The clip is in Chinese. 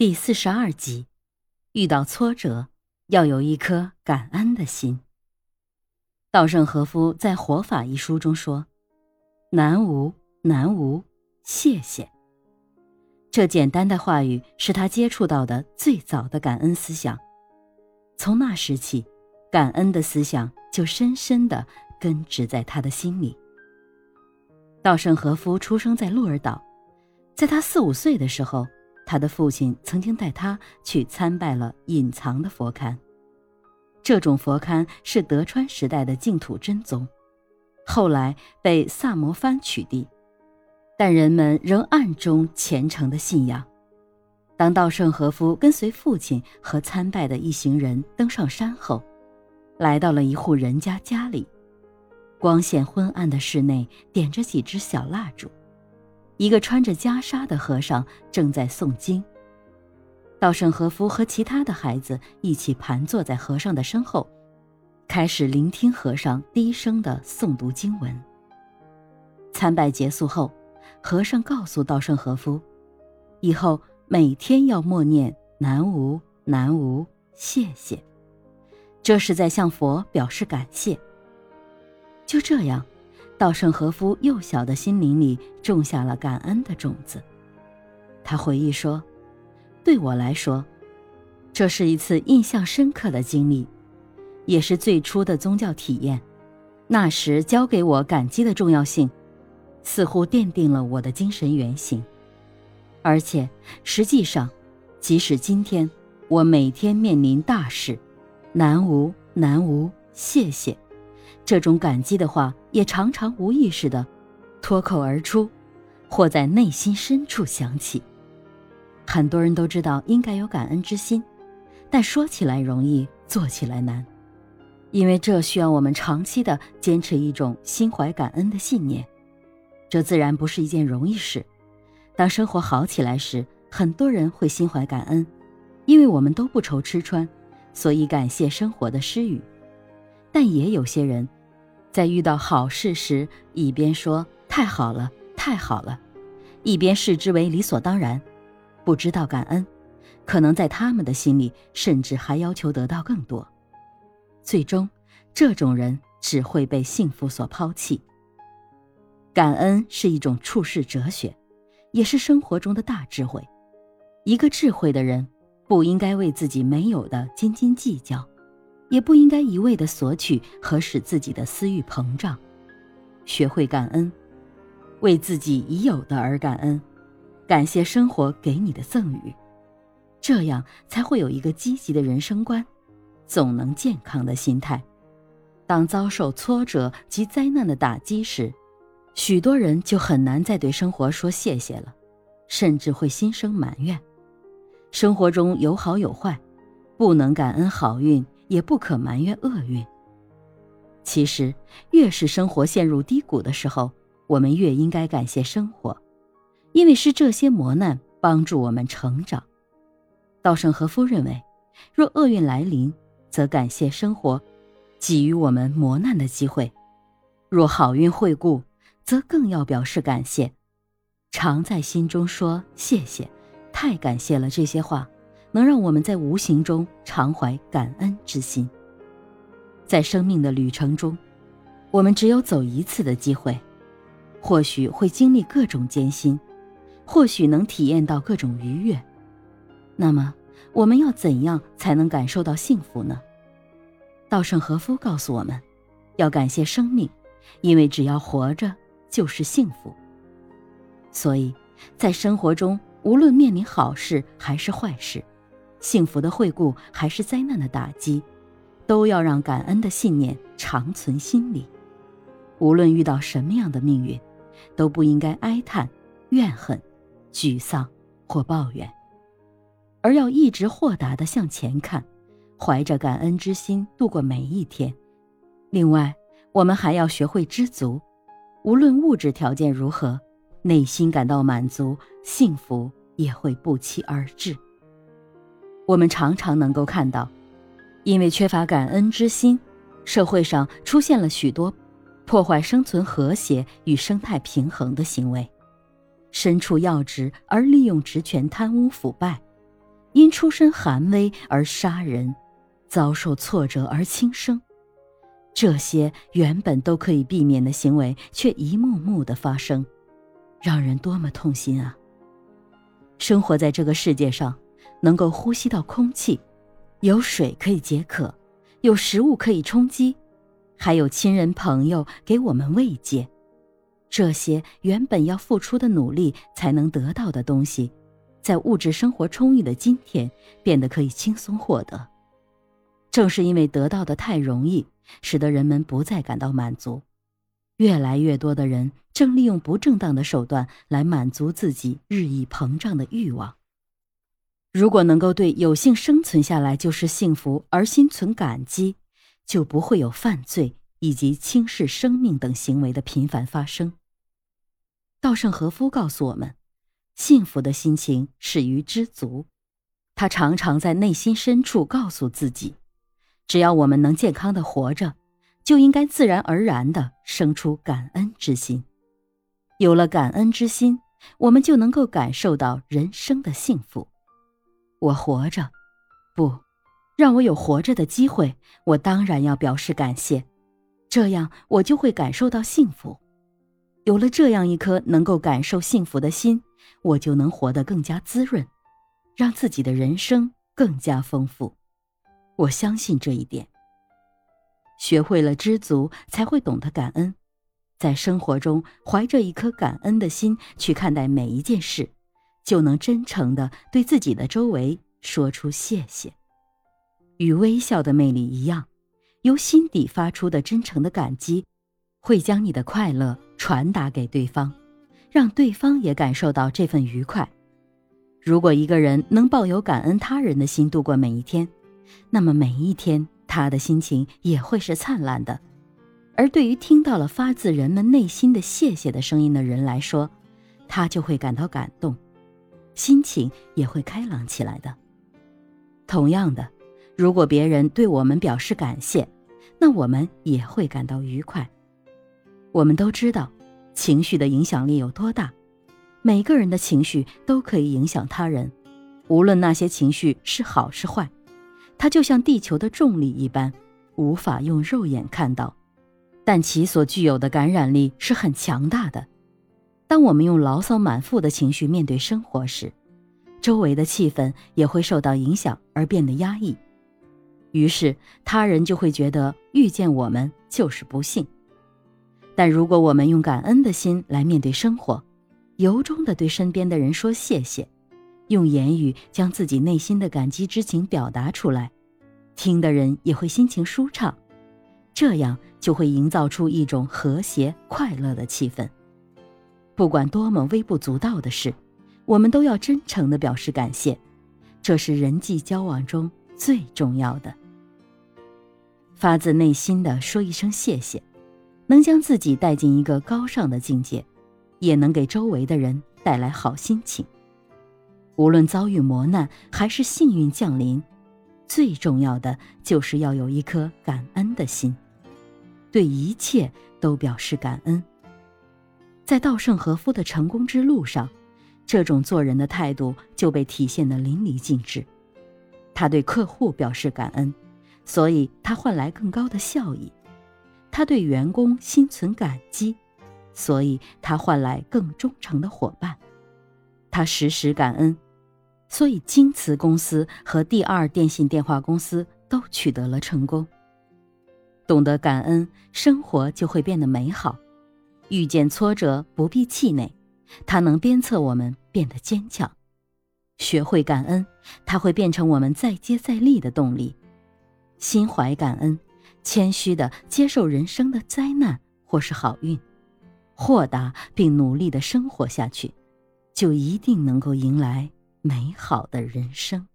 第四十二集，遇到挫折要有一颗感恩的心。稻盛和夫在《活法》一书中说：“南无南无，谢谢。”这简单的话语是他接触到的最早的感恩思想。从那时起，感恩的思想就深深的根植在他的心里。稻盛和夫出生在鹿儿岛，在他四五岁的时候。他的父亲曾经带他去参拜了隐藏的佛龛，这种佛龛是德川时代的净土真宗，后来被萨摩藩取缔，但人们仍暗中虔诚的信仰。当稻盛和夫跟随父亲和参拜的一行人登上山后，来到了一户人家家里，光线昏暗的室内点着几支小蜡烛。一个穿着袈裟的和尚正在诵经。稻盛和夫和其他的孩子一起盘坐在和尚的身后，开始聆听和尚低声的诵读经文。参拜结束后，和尚告诉稻盛和夫，以后每天要默念“南无南无，谢谢”，这是在向佛表示感谢。就这样。稻盛和夫幼小的心灵里种下了感恩的种子。他回忆说：“对我来说，这是一次印象深刻的经历，也是最初的宗教体验。那时教给我感激的重要性，似乎奠定了我的精神原型。而且，实际上，即使今天我每天面临大事，南无南无，谢谢。”这种感激的话也常常无意识的脱口而出，或在内心深处响起。很多人都知道应该有感恩之心，但说起来容易，做起来难，因为这需要我们长期的坚持一种心怀感恩的信念。这自然不是一件容易事。当生活好起来时，很多人会心怀感恩，因为我们都不愁吃穿，所以感谢生活的施予。但也有些人。在遇到好事时，一边说“太好了，太好了”，一边视之为理所当然，不知道感恩，可能在他们的心里，甚至还要求得到更多。最终，这种人只会被幸福所抛弃。感恩是一种处世哲学，也是生活中的大智慧。一个智慧的人，不应该为自己没有的斤斤计较。也不应该一味的索取和使自己的私欲膨胀，学会感恩，为自己已有的而感恩，感谢生活给你的赠予，这样才会有一个积极的人生观，总能健康的心态。当遭受挫折及灾难的打击时，许多人就很难再对生活说谢谢了，甚至会心生埋怨。生活中有好有坏，不能感恩好运。也不可埋怨厄运。其实，越是生活陷入低谷的时候，我们越应该感谢生活，因为是这些磨难帮助我们成长。稻盛和夫认为，若厄运来临，则感谢生活给予我们磨难的机会；若好运惠顾，则更要表示感谢，常在心中说谢谢，太感谢了这些话。能让我们在无形中常怀感恩之心。在生命的旅程中，我们只有走一次的机会，或许会经历各种艰辛，或许能体验到各种愉悦。那么，我们要怎样才能感受到幸福呢？稻盛和夫告诉我们，要感谢生命，因为只要活着就是幸福。所以，在生活中，无论面临好事还是坏事，幸福的惠顾还是灾难的打击，都要让感恩的信念长存心里。无论遇到什么样的命运，都不应该哀叹、怨恨、沮丧或抱怨，而要一直豁达地向前看，怀着感恩之心度过每一天。另外，我们还要学会知足，无论物质条件如何，内心感到满足，幸福也会不期而至。我们常常能够看到，因为缺乏感恩之心，社会上出现了许多破坏生存和谐与生态平衡的行为，身处要职而利用职权贪污腐败，因出身寒微而杀人，遭受挫折而轻生，这些原本都可以避免的行为，却一幕幕的发生，让人多么痛心啊！生活在这个世界上，能够呼吸到空气，有水可以解渴，有食物可以充饥，还有亲人朋友给我们慰藉，这些原本要付出的努力才能得到的东西。在物质生活充裕的今天，变得可以轻松获得。正是因为得到的太容易，使得人们不再感到满足。越来越多的人正利用不正当的手段来满足自己日益膨胀的欲望。如果能够对有幸生存下来就是幸福而心存感激，就不会有犯罪以及轻视生命等行为的频繁发生。稻盛和夫告诉我们。幸福的心情始于知足，他常常在内心深处告诉自己：只要我们能健康的活着，就应该自然而然的生出感恩之心。有了感恩之心，我们就能够感受到人生的幸福。我活着，不，让我有活着的机会，我当然要表示感谢，这样我就会感受到幸福。有了这样一颗能够感受幸福的心。我就能活得更加滋润，让自己的人生更加丰富。我相信这一点。学会了知足，才会懂得感恩。在生活中，怀着一颗感恩的心去看待每一件事，就能真诚的对自己的周围说出谢谢。与微笑的魅力一样，由心底发出的真诚的感激，会将你的快乐传达给对方。让对方也感受到这份愉快。如果一个人能抱有感恩他人的心度过每一天，那么每一天他的心情也会是灿烂的。而对于听到了发自人们内心的谢谢的声音的人来说，他就会感到感动，心情也会开朗起来的。同样的，如果别人对我们表示感谢，那我们也会感到愉快。我们都知道。情绪的影响力有多大？每个人的情绪都可以影响他人，无论那些情绪是好是坏。它就像地球的重力一般，无法用肉眼看到，但其所具有的感染力是很强大的。当我们用牢骚满腹的情绪面对生活时，周围的气氛也会受到影响而变得压抑，于是他人就会觉得遇见我们就是不幸。但如果我们用感恩的心来面对生活，由衷的对身边的人说谢谢，用言语将自己内心的感激之情表达出来，听的人也会心情舒畅，这样就会营造出一种和谐快乐的气氛。不管多么微不足道的事，我们都要真诚的表示感谢，这是人际交往中最重要的。发自内心的说一声谢谢。能将自己带进一个高尚的境界，也能给周围的人带来好心情。无论遭遇磨难还是幸运降临，最重要的就是要有一颗感恩的心，对一切都表示感恩。在稻盛和夫的成功之路上，这种做人的态度就被体现得淋漓尽致。他对客户表示感恩，所以他换来更高的效益。他对员工心存感激，所以他换来更忠诚的伙伴。他时时感恩，所以京瓷公司和第二电信电话公司都取得了成功。懂得感恩，生活就会变得美好。遇见挫折不必气馁，它能鞭策我们变得坚强。学会感恩，它会变成我们再接再厉的动力。心怀感恩。谦虚的接受人生的灾难或是好运，豁达并努力的生活下去，就一定能够迎来美好的人生。